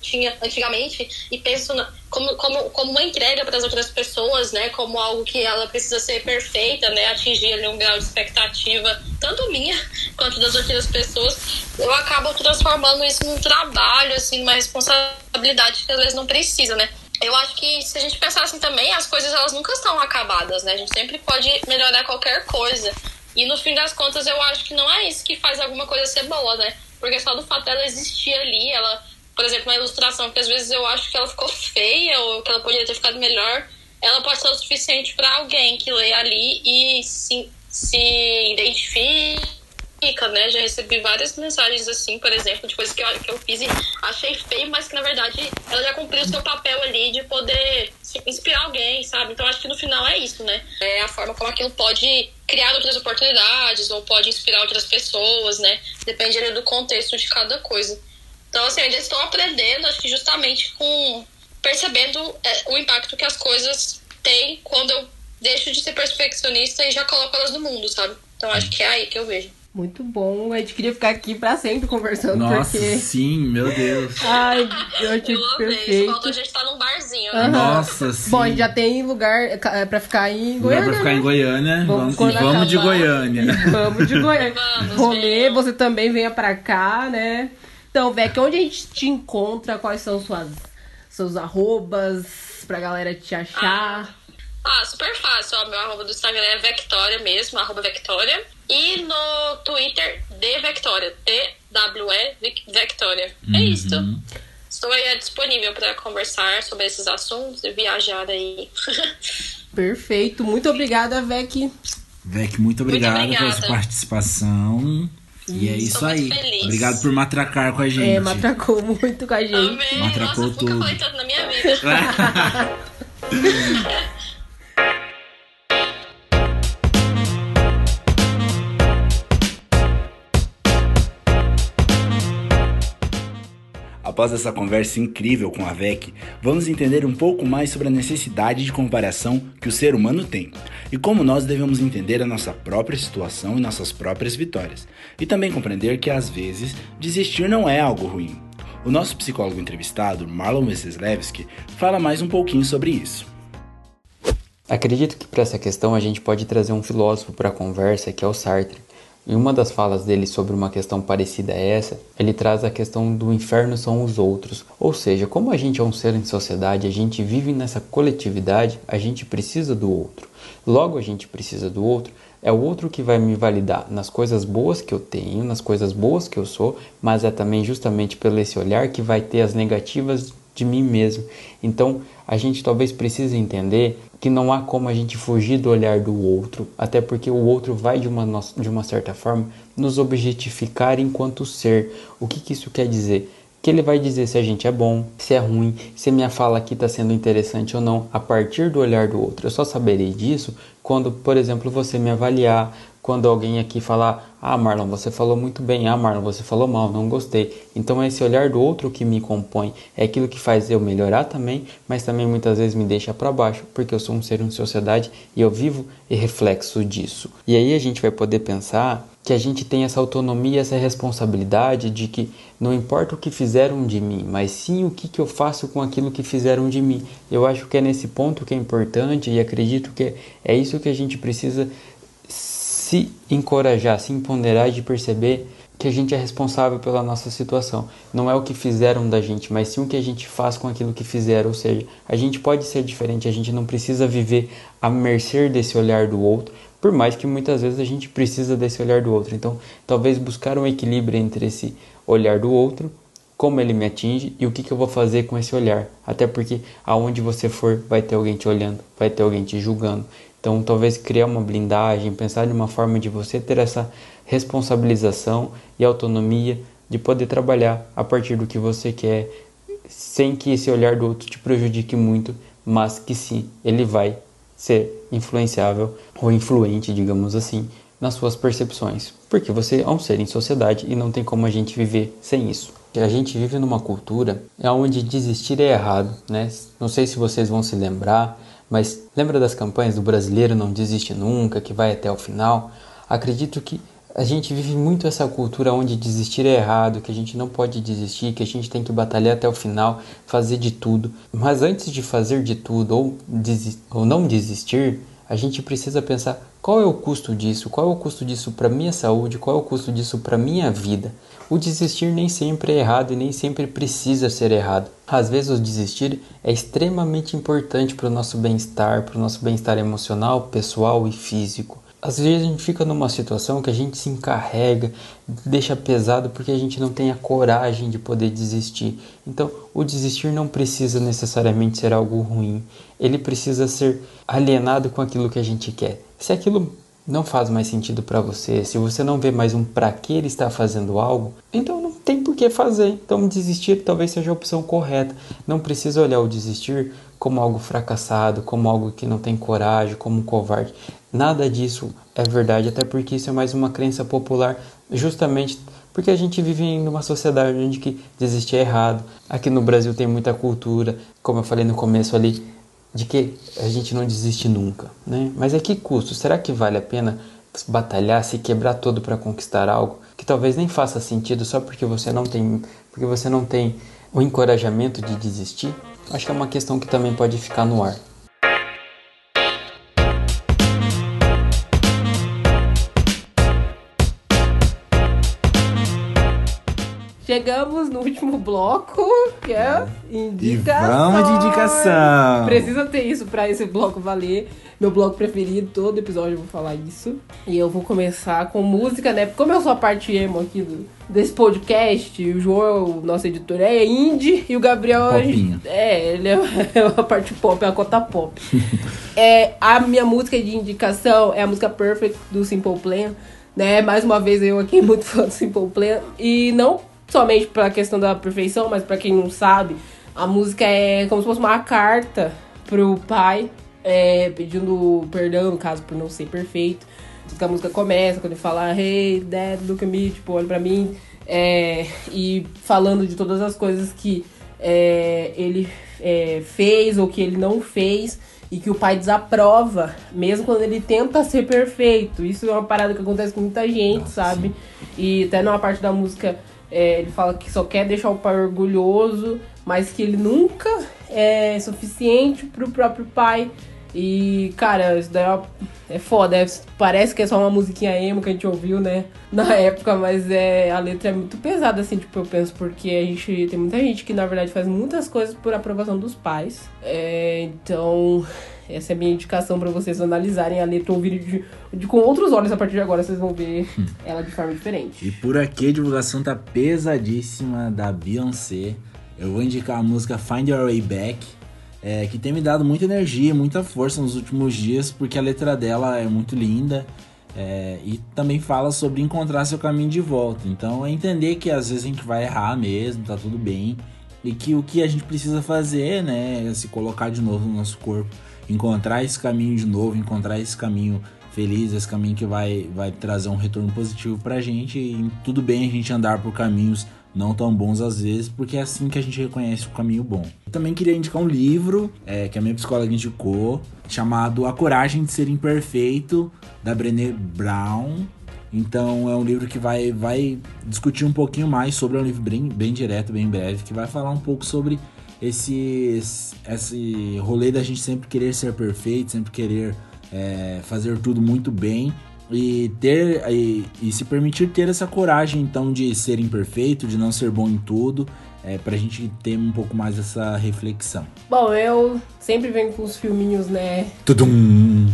tinha antigamente e penso como, como, como uma entrega para as outras pessoas, né? Como algo que ela precisa ser perfeita, né? Atingir ali um grau de expectativa, tanto minha quanto das outras pessoas. Eu acabo transformando isso num trabalho, assim, numa responsabilidade que às vezes não precisa, né? Eu acho que se a gente pensar assim também, as coisas elas nunca estão acabadas, né? A gente sempre pode melhorar qualquer coisa. E no fim das contas, eu acho que não é isso que faz alguma coisa ser boa, né? Porque só do fato dela existir ali, ela, por exemplo, uma ilustração que às vezes eu acho que ela ficou feia ou que ela poderia ter ficado melhor, ela pode ser o suficiente para alguém que lê ali e se, se identifica, né? Já recebi várias mensagens assim, por exemplo, de coisas que eu, que eu fiz e achei feio, mas que na verdade ela já cumpriu o seu papel ali de poder inspirar alguém, sabe? Então acho que no final é isso, né? É a forma como aquilo pode criar outras oportunidades ou pode inspirar outras pessoas, né? Depende do contexto de cada coisa. Então, assim, eu ainda estou aprendendo, acho que justamente com percebendo é, o impacto que as coisas têm quando eu deixo de ser perfeccionista e já coloco elas no mundo, sabe? Então acho que é aí que eu vejo. Muito bom. A gente queria ficar aqui pra sempre conversando, Nossa, porque. sim, meu Deus. Ai, eu achei Eu perfeito. faltou a gente estar num barzinho, né? Aham. Nossa, sim. Bom, a gente já tem lugar é, pra ficar em Lugar Goiânia. pra ficar em né? Goiânia. Vamos Vamos, e vamos de. Goiânia. Vamos de Goiânia. Vamos, Rolê, você também venha pra cá, né? Então, Vec, onde a gente te encontra? Quais são suas, seus arrobas pra galera te achar? Ah, super fácil. Ó, meu arroba do Instagram é Vectória mesmo, arroba Vectória. E no Twitter, de. T-W-E Vic- Vectória. É isso. Estou aí disponível para conversar sobre esses assuntos e viajar aí. Perfeito. Muito obrigada, Vec. Vec, muito obrigado obrigada. pela sua participação. E é isso Estou aí. feliz. Obrigado por matracar com a gente. É, matracou muito com a gente. Amei. Matracou Nossa, tudo. nunca falei tanto na minha vida. Após essa conversa incrível com a VEC, vamos entender um pouco mais sobre a necessidade de comparação que o ser humano tem e como nós devemos entender a nossa própria situação e nossas próprias vitórias, e também compreender que às vezes desistir não é algo ruim. O nosso psicólogo entrevistado, Marlon Weslewski, fala mais um pouquinho sobre isso. Acredito que para essa questão a gente pode trazer um filósofo para a conversa, que é o Sartre. Em uma das falas dele sobre uma questão parecida a essa, ele traz a questão do inferno são os outros. Ou seja, como a gente é um ser em sociedade, a gente vive nessa coletividade, a gente precisa do outro. Logo a gente precisa do outro, é o outro que vai me validar nas coisas boas que eu tenho, nas coisas boas que eu sou, mas é também justamente pelo esse olhar que vai ter as negativas de mim mesmo. Então, a gente talvez precise entender que não há como a gente fugir do olhar do outro, até porque o outro vai de uma, de uma certa forma nos objetificar enquanto ser. O que, que isso quer dizer? Que ele vai dizer se a gente é bom, se é ruim, se minha fala aqui está sendo interessante ou não, a partir do olhar do outro. Eu só saberei disso quando, por exemplo, você me avaliar, quando alguém aqui falar, ah Marlon, você falou muito bem, ah Marlon, você falou mal, não gostei. Então é esse olhar do outro que me compõe, é aquilo que faz eu melhorar também, mas também muitas vezes me deixa para baixo, porque eu sou um ser em sociedade e eu vivo e reflexo disso. E aí a gente vai poder pensar que a gente tem essa autonomia, essa responsabilidade de que não importa o que fizeram de mim, mas sim o que, que eu faço com aquilo que fizeram de mim. Eu acho que é nesse ponto que é importante e acredito que é isso que a gente precisa se encorajar, se empoderar de perceber que a gente é responsável pela nossa situação. Não é o que fizeram da gente, mas sim o que a gente faz com aquilo que fizeram. Ou seja, a gente pode ser diferente, a gente não precisa viver à mercê desse olhar do outro, por mais que muitas vezes a gente precisa desse olhar do outro. Então, talvez buscar um equilíbrio entre esse olhar do outro, como ele me atinge e o que, que eu vou fazer com esse olhar. Até porque aonde você for, vai ter alguém te olhando, vai ter alguém te julgando. Então, talvez criar uma blindagem, pensar de uma forma de você ter essa responsabilização e autonomia de poder trabalhar a partir do que você quer, sem que esse olhar do outro te prejudique muito, mas que sim, ele vai ser influenciável ou influente, digamos assim, nas suas percepções, porque você é um ser em sociedade e não tem como a gente viver sem isso. A gente vive numa cultura onde desistir é errado, né? Não sei se vocês vão se lembrar, mas lembra das campanhas do brasileiro não desiste nunca, que vai até o final? Acredito que a gente vive muito essa cultura onde desistir é errado, que a gente não pode desistir, que a gente tem que batalhar até o final, fazer de tudo. Mas antes de fazer de tudo ou, ou não desistir, a gente precisa pensar qual é o custo disso, qual é o custo disso para minha saúde, qual é o custo disso para minha vida. O desistir nem sempre é errado e nem sempre precisa ser errado. Às vezes o desistir é extremamente importante para o nosso bem-estar, para o nosso bem-estar emocional, pessoal e físico. Às vezes a gente fica numa situação que a gente se encarrega, deixa pesado porque a gente não tem a coragem de poder desistir. Então, o desistir não precisa necessariamente ser algo ruim. Ele precisa ser alienado com aquilo que a gente quer. Se aquilo não faz mais sentido para você, se você não vê mais um para que ele está fazendo algo, então não tem por que fazer. Então desistir talvez seja a opção correta. Não precisa olhar o desistir como algo fracassado, como algo que não tem coragem, como um covarde. Nada disso é verdade, até porque isso é mais uma crença popular, justamente porque a gente vive em uma sociedade onde que desistir é errado. Aqui no Brasil tem muita cultura, como eu falei no começo ali, de que a gente não desiste nunca, né? Mas a que custo? Será que vale a pena batalhar, se quebrar todo para conquistar algo que talvez nem faça sentido só porque você não tem, porque você não tem o encorajamento de desistir, acho que é uma questão que também pode ficar no ar. Chegamos no último bloco, que é indicação. E vamos de indicação. Precisa ter isso pra esse bloco valer. Meu bloco preferido, todo episódio eu vou falar isso. E eu vou começar com música, né? Como eu sou a parte emo aqui do, desse podcast, o João, o nosso editor, é indie e o Gabriel. Popinho. É, ele é a parte pop, é a cota pop. é, a minha música de indicação é a música Perfect do Simple Plan. Né? Mais uma vez eu aqui muito fã do Simple Plan. E não somente pela questão da perfeição, mas para quem não sabe, a música é como se fosse uma carta pro pai, é, pedindo perdão, no caso, por não ser perfeito. A música começa quando ele fala, hey, dad, look at me, tipo, olha pra mim. É, e falando de todas as coisas que é, ele é, fez ou que ele não fez e que o pai desaprova, mesmo quando ele tenta ser perfeito. Isso é uma parada que acontece com muita gente, Nossa, sabe? Sim. E até numa parte da música é, ele fala que só quer deixar o pai orgulhoso, mas que ele nunca é suficiente pro próprio pai. E, cara, isso daí é, é foda. É, parece que é só uma musiquinha emo que a gente ouviu, né? Na época, mas é, a letra é muito pesada, assim, tipo, eu penso, porque a gente tem muita gente que, na verdade, faz muitas coisas por aprovação dos pais. É, então, essa é a minha indicação para vocês analisarem a letra, ouvirem de, de, com outros olhos a partir de agora, vocês vão ver hum. ela de forma diferente. E por aqui a divulgação tá pesadíssima da Beyoncé. Eu vou indicar a música Find Your Way Back, é, que tem me dado muita energia, muita força nos últimos dias, porque a letra dela é muito linda. É, e também fala sobre encontrar seu caminho de volta. Então é entender que às vezes a gente vai errar mesmo, tá tudo bem. E que o que a gente precisa fazer, né, é se colocar de novo no nosso corpo encontrar esse caminho de novo, encontrar esse caminho feliz, esse caminho que vai, vai trazer um retorno positivo pra gente. E tudo bem a gente andar por caminhos não tão bons às vezes, porque é assim que a gente reconhece o caminho bom. Eu também queria indicar um livro é, que a minha psicóloga indicou, chamado A Coragem de Ser Imperfeito, da Brené Brown. Então é um livro que vai, vai discutir um pouquinho mais sobre, é um livro bem, bem direto, bem breve, que vai falar um pouco sobre esse, esse rolê da gente sempre querer ser perfeito, sempre querer é, fazer tudo muito bem e ter e, e, se permitir ter essa coragem então de ser imperfeito, de não ser bom em tudo, é, pra gente ter um pouco mais essa reflexão. Bom, eu sempre venho com os filminhos, né? Tudum.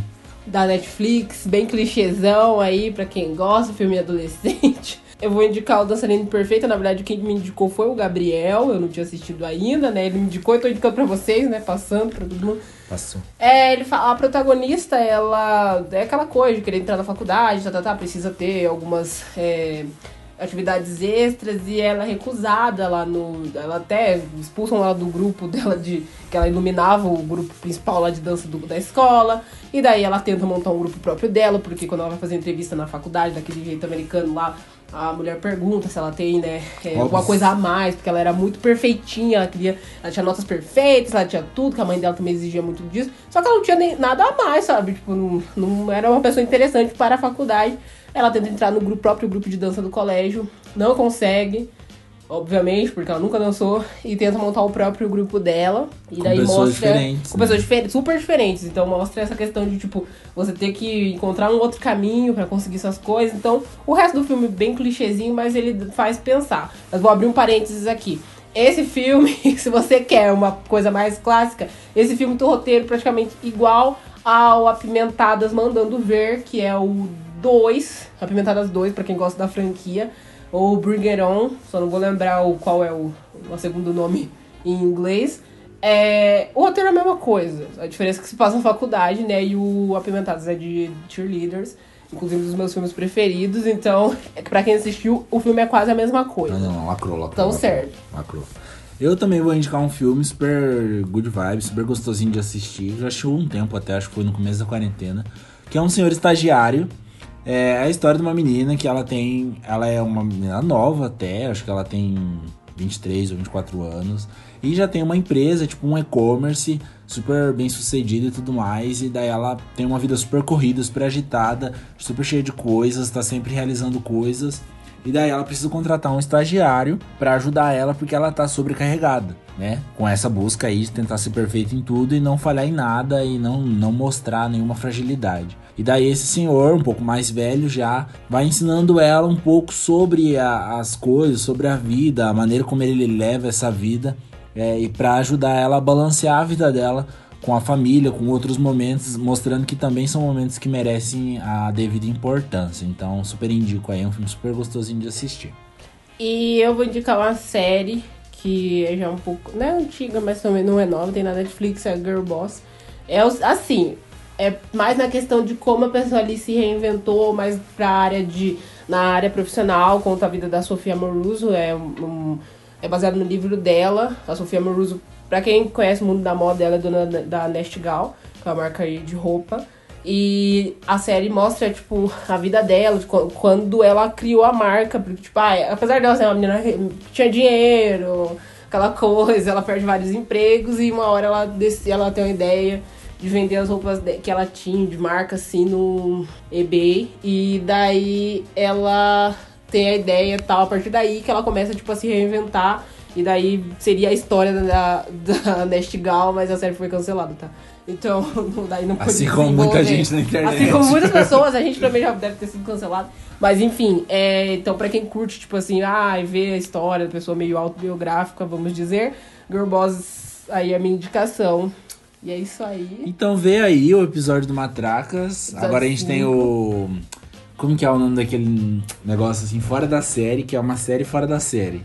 Da Netflix, bem clichêzão aí, pra quem gosta, filme adolescente. Eu vou indicar o Dançarino Perfeita. Na verdade, quem me indicou foi o Gabriel. Eu não tinha assistido ainda, né? Ele me indicou, eu tô indicando pra vocês, né? Passando pra todo mundo. Passou. É, ele fala, a protagonista, ela é aquela coisa de querer entrar na faculdade, tá, tá, tá, precisa ter algumas é, atividades extras e ela é recusada lá no. Ela até expulsam ela do grupo dela de. que ela iluminava o grupo principal lá de dança do, da escola. E daí ela tenta montar um grupo próprio dela, porque quando ela vai fazer entrevista na faculdade, daquele jeito americano lá, a mulher pergunta se ela tem, né, é, alguma coisa a mais, porque ela era muito perfeitinha, ela queria, ela tinha notas perfeitas, ela tinha tudo, que a mãe dela também exigia muito disso, só que ela não tinha nem, nada a mais, sabe? Tipo, não, não era uma pessoa interessante para a faculdade. Ela tenta entrar no grupo, próprio grupo de dança do colégio, não consegue obviamente, porque ela nunca dançou, e tenta montar o próprio grupo dela. E com daí pessoas mostra. Diferentes, com né? pessoas diferentes, super diferentes. Então mostra essa questão de, tipo, você ter que encontrar um outro caminho para conseguir essas coisas. Então, o resto do filme bem clichêzinho, mas ele faz pensar. Mas vou abrir um parênteses aqui. Esse filme, se você quer uma coisa mais clássica, esse filme tem um roteiro praticamente igual ao Apimentadas Mandando Ver, que é o 2, Apimentadas 2, para quem gosta da franquia ou Bring It On, só não vou lembrar o, qual é o, o segundo nome em inglês. É, o roteiro é a mesma coisa, a diferença é que se passa na faculdade, né? E o Apimentados é de cheerleaders, inclusive um dos meus filmes preferidos, então, é pra quem assistiu, o filme é quase a mesma coisa. Não, não, lacrou, lacrou. Então, lacrou, certo. Lacrou. Eu também vou indicar um filme super good vibes, super gostosinho de assistir. Já achei um tempo até, acho que foi no começo da quarentena. Que é um senhor estagiário é a história de uma menina que ela tem. Ela é uma menina nova até, acho que ela tem 23 ou 24 anos. E já tem uma empresa, tipo um e-commerce, super bem sucedida e tudo mais. E daí ela tem uma vida super corrida, super agitada, super cheia de coisas, tá sempre realizando coisas. E daí ela precisa contratar um estagiário para ajudar ela porque ela tá sobrecarregada, né? Com essa busca aí de tentar ser perfeito em tudo e não falhar em nada e não, não mostrar nenhuma fragilidade. E daí esse senhor, um pouco mais velho já, vai ensinando ela um pouco sobre a, as coisas, sobre a vida, a maneira como ele leva essa vida é, e para ajudar ela a balancear a vida dela com a família, com outros momentos, mostrando que também são momentos que merecem a devida importância. Então, super indico aí, é um filme super gostosinho de assistir. E eu vou indicar uma série que é já um pouco, não é antiga, mas também não é nova, tem na Netflix, é Girl Boss. É assim, é mais na questão de como a pessoa ali se reinventou, mais pra área de. na área profissional, conta a vida da Sofia Amoruso, é um, é baseado no livro dela. A Sofia Amoruso, pra quem conhece o mundo da moda, ela é dona da Nest Gal, que é uma marca de roupa. E a série mostra, tipo, a vida dela, de quando ela criou a marca. Porque, tipo, ah, apesar dela ser uma menina que tinha dinheiro, aquela coisa, ela perde vários empregos e uma hora ela, desce, ela tem uma ideia de vender as roupas que ela tinha de marca assim no eBay. E daí ela tem a ideia tal, a partir daí que ela começa tipo a se reinventar. E daí seria a história da, da Nest Gal, mas a série foi cancelada, tá? Então, daí não Assim como muita gente na internet. Assim como muitas pessoas, a gente também já deve ter sido cancelado. Mas enfim, é, então pra quem curte, tipo assim, ah, ver a história da pessoa meio autobiográfica, vamos dizer, Girl Boss aí é a minha indicação. E é isso aí. Então vê aí o episódio do Matracas. Agora a gente tem o. Como que é o nome daquele negócio assim, fora da série, que é uma série fora da série.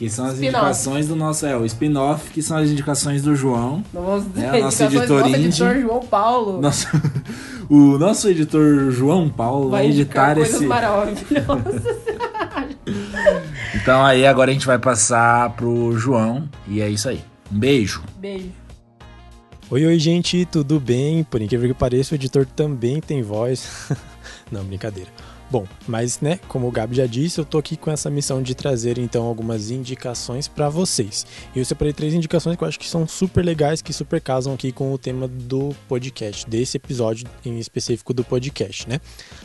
Que são as indicações do nosso. É, o spin-off, que são as indicações do João. Nossa, né, o nosso editor nosso editor João Paulo. Nosso, o nosso editor João Paulo vai, vai editar coisas esse. maravilhosas. então aí agora a gente vai passar pro João. E é isso aí. Um beijo. Beijo. Oi, oi, gente, tudo bem? Por incrível que pareça, o editor também tem voz. Não, brincadeira. Bom, mas né, como o Gabi já disse, eu tô aqui com essa missão de trazer então algumas indicações para vocês. E eu separei três indicações que eu acho que são super legais, que super casam aqui com o tema do podcast, desse episódio em específico do podcast, né?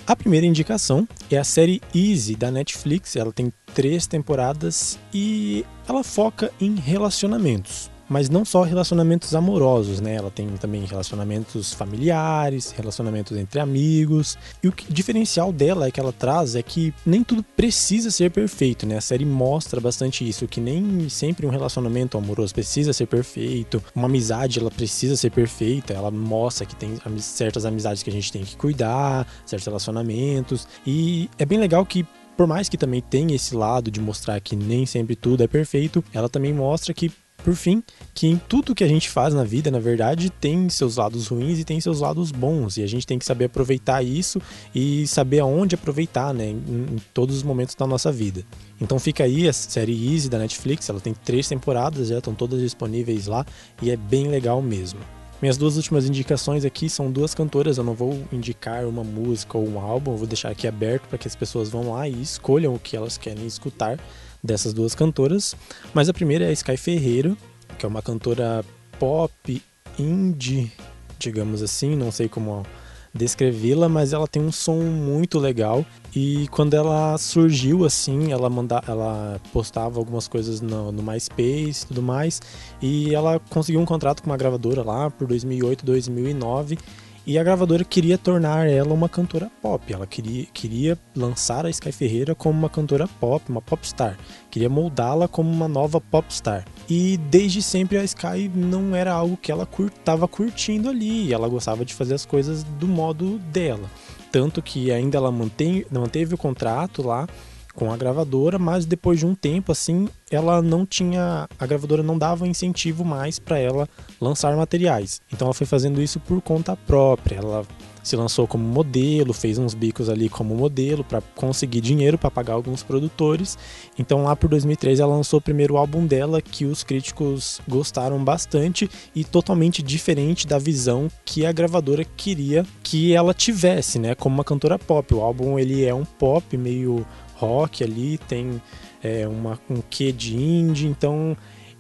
A primeira indicação é a série Easy da Netflix. Ela tem três temporadas e ela foca em relacionamentos mas não só relacionamentos amorosos, né? Ela tem também relacionamentos familiares, relacionamentos entre amigos. E o que, diferencial dela é que ela traz é que nem tudo precisa ser perfeito, né? A série mostra bastante isso, que nem sempre um relacionamento amoroso precisa ser perfeito, uma amizade ela precisa ser perfeita. Ela mostra que tem certas amizades que a gente tem que cuidar, certos relacionamentos. E é bem legal que por mais que também tenha esse lado de mostrar que nem sempre tudo é perfeito, ela também mostra que por fim, que em tudo que a gente faz na vida, na verdade, tem seus lados ruins e tem seus lados bons, e a gente tem que saber aproveitar isso e saber aonde aproveitar, né, em, em todos os momentos da nossa vida. Então fica aí a série Easy da Netflix, ela tem três temporadas, já estão todas disponíveis lá e é bem legal mesmo. Minhas duas últimas indicações aqui são duas cantoras. Eu não vou indicar uma música ou um álbum, eu vou deixar aqui aberto para que as pessoas vão lá e escolham o que elas querem escutar dessas duas cantoras. Mas a primeira é a Sky Ferreira, que é uma cantora pop indie, digamos assim, não sei como descrevê-la, mas ela tem um som muito legal e quando ela surgiu assim, ela manda, ela postava algumas coisas no, no MySpace tudo mais, e ela conseguiu um contrato com uma gravadora lá por 2008, 2009 e a gravadora queria tornar ela uma cantora pop. Ela queria, queria lançar a Sky Ferreira como uma cantora pop, uma popstar. Queria moldá-la como uma nova popstar. E desde sempre a Sky não era algo que ela estava cur, curtindo ali. Ela gostava de fazer as coisas do modo dela. Tanto que ainda ela mantém, manteve o contrato lá com a gravadora, mas depois de um tempo assim, ela não tinha, a gravadora não dava incentivo mais para ela lançar materiais. Então ela foi fazendo isso por conta própria. Ela se lançou como modelo, fez uns bicos ali como modelo para conseguir dinheiro para pagar alguns produtores. Então lá por 2003 ela lançou o primeiro álbum dela que os críticos gostaram bastante e totalmente diferente da visão que a gravadora queria que ela tivesse, né, como uma cantora pop. O álbum ele é um pop meio rock ali, tem é uma, um quê de indie, então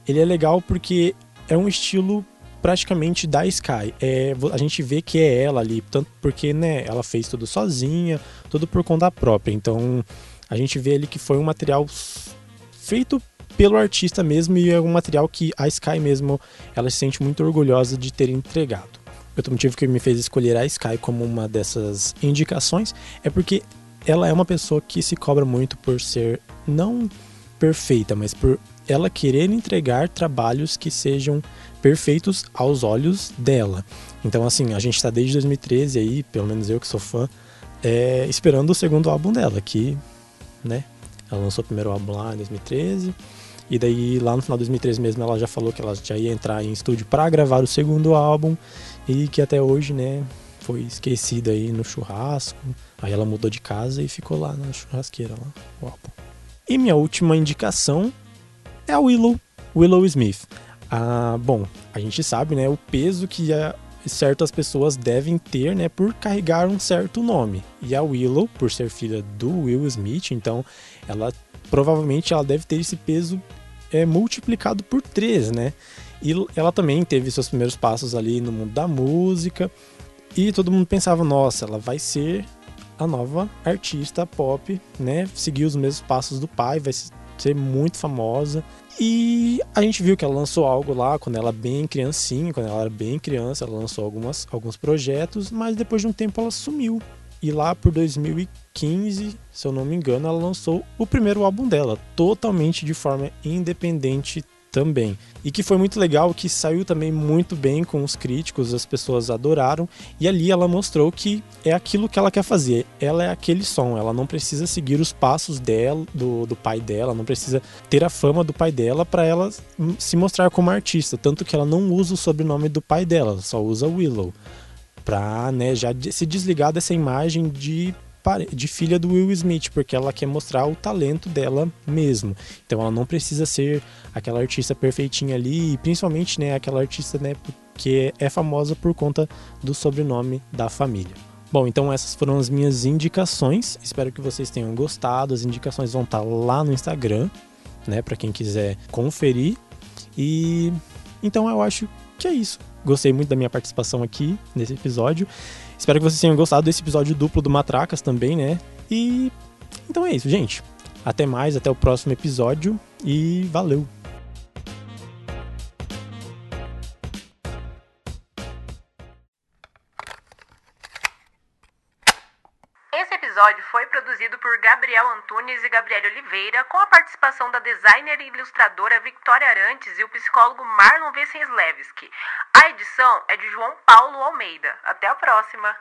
ele é legal porque é um estilo praticamente da Sky. É, a gente vê que é ela ali, tanto porque né, ela fez tudo sozinha, tudo por conta própria. Então a gente vê ali que foi um material feito pelo artista mesmo e é um material que a Sky mesmo ela se sente muito orgulhosa de ter entregado. Outro motivo que me fez escolher a Sky como uma dessas indicações é porque ela é uma pessoa que se cobra muito por ser não perfeita, mas por ela querer entregar trabalhos que sejam perfeitos aos olhos dela. Então, assim, a gente está desde 2013 aí, pelo menos eu que sou fã, é, esperando o segundo álbum dela, que, né, ela lançou o primeiro álbum lá em 2013, e daí lá no final de 2013 mesmo ela já falou que ela já ia entrar em estúdio para gravar o segundo álbum, e que até hoje, né, foi esquecida aí no churrasco. Aí ela mudou de casa e ficou lá na churrasqueira lá. E minha última indicação é a Willow, Willow Smith. Ah, bom, a gente sabe, né, o peso que a, certas pessoas devem ter, né, por carregar um certo nome. E a Willow, por ser filha do Will Smith, então ela provavelmente ela deve ter esse peso é multiplicado por três, né? E ela também teve seus primeiros passos ali no mundo da música. E todo mundo pensava, nossa, ela vai ser a nova artista pop, né? Seguir os mesmos passos do pai, vai ser muito famosa. E a gente viu que ela lançou algo lá quando ela bem criancinha, quando ela era bem criança, ela lançou algumas, alguns projetos, mas depois de um tempo ela sumiu. E lá por 2015, se eu não me engano, ela lançou o primeiro álbum dela, totalmente de forma independente também. E que foi muito legal, que saiu também muito bem com os críticos, as pessoas adoraram. E ali ela mostrou que é aquilo que ela quer fazer. Ela é aquele som, ela não precisa seguir os passos dela, do, do pai dela, não precisa ter a fama do pai dela para ela se mostrar como artista. Tanto que ela não usa o sobrenome do pai dela, só usa Willow. Pra né, já se desligar dessa imagem de de filha do Will Smith, porque ela quer mostrar o talento dela mesmo. Então ela não precisa ser aquela artista perfeitinha ali, e principalmente, né, aquela artista, né, que é famosa por conta do sobrenome da família. Bom, então essas foram as minhas indicações. Espero que vocês tenham gostado. As indicações vão estar lá no Instagram, né, para quem quiser conferir. E então eu acho que é isso. Gostei muito da minha participação aqui nesse episódio. Espero que vocês tenham gostado desse episódio duplo do Matracas também, né? E então é isso, gente. Até mais, até o próximo episódio e valeu! Episódio foi produzido por Gabriel Antunes e Gabriel Oliveira, com a participação da designer e ilustradora Victoria Arantes e o psicólogo Marlon Vesenslevski. A edição é de João Paulo Almeida. Até a próxima!